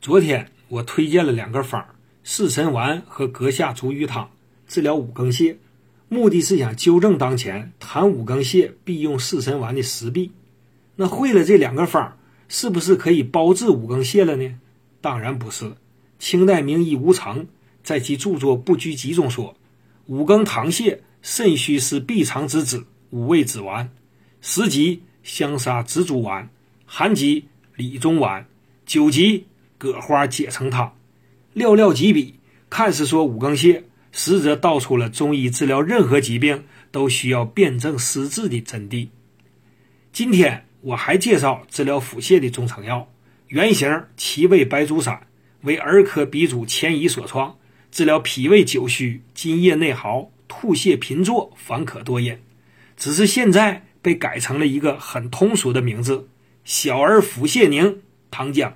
昨天我推荐了两个方儿：四神丸和阁下逐瘀汤，治疗五更泻。目的是想纠正当前谈五更泻必用四神丸的实弊。那会了这两个方儿，是不是可以包治五更泻了呢？当然不是。清代名医吴成在其著作《不拘集》中说：“五更糖泻，肾虚是闭肠之子，五味子丸，食急香砂紫竹丸，寒急理中丸，九级葛花解成汤。”寥寥几笔，看似说五更泻。实则道出了中医治疗任何疾病都需要辨证施治的真谛。今天我还介绍治疗腹泻的中成药，原型七味白术散，为儿科鼻祖钱乙所创，治疗脾胃久虚、津液内耗、吐泻频作、烦渴多饮。只是现在被改成了一个很通俗的名字——小儿腹泻宁糖浆。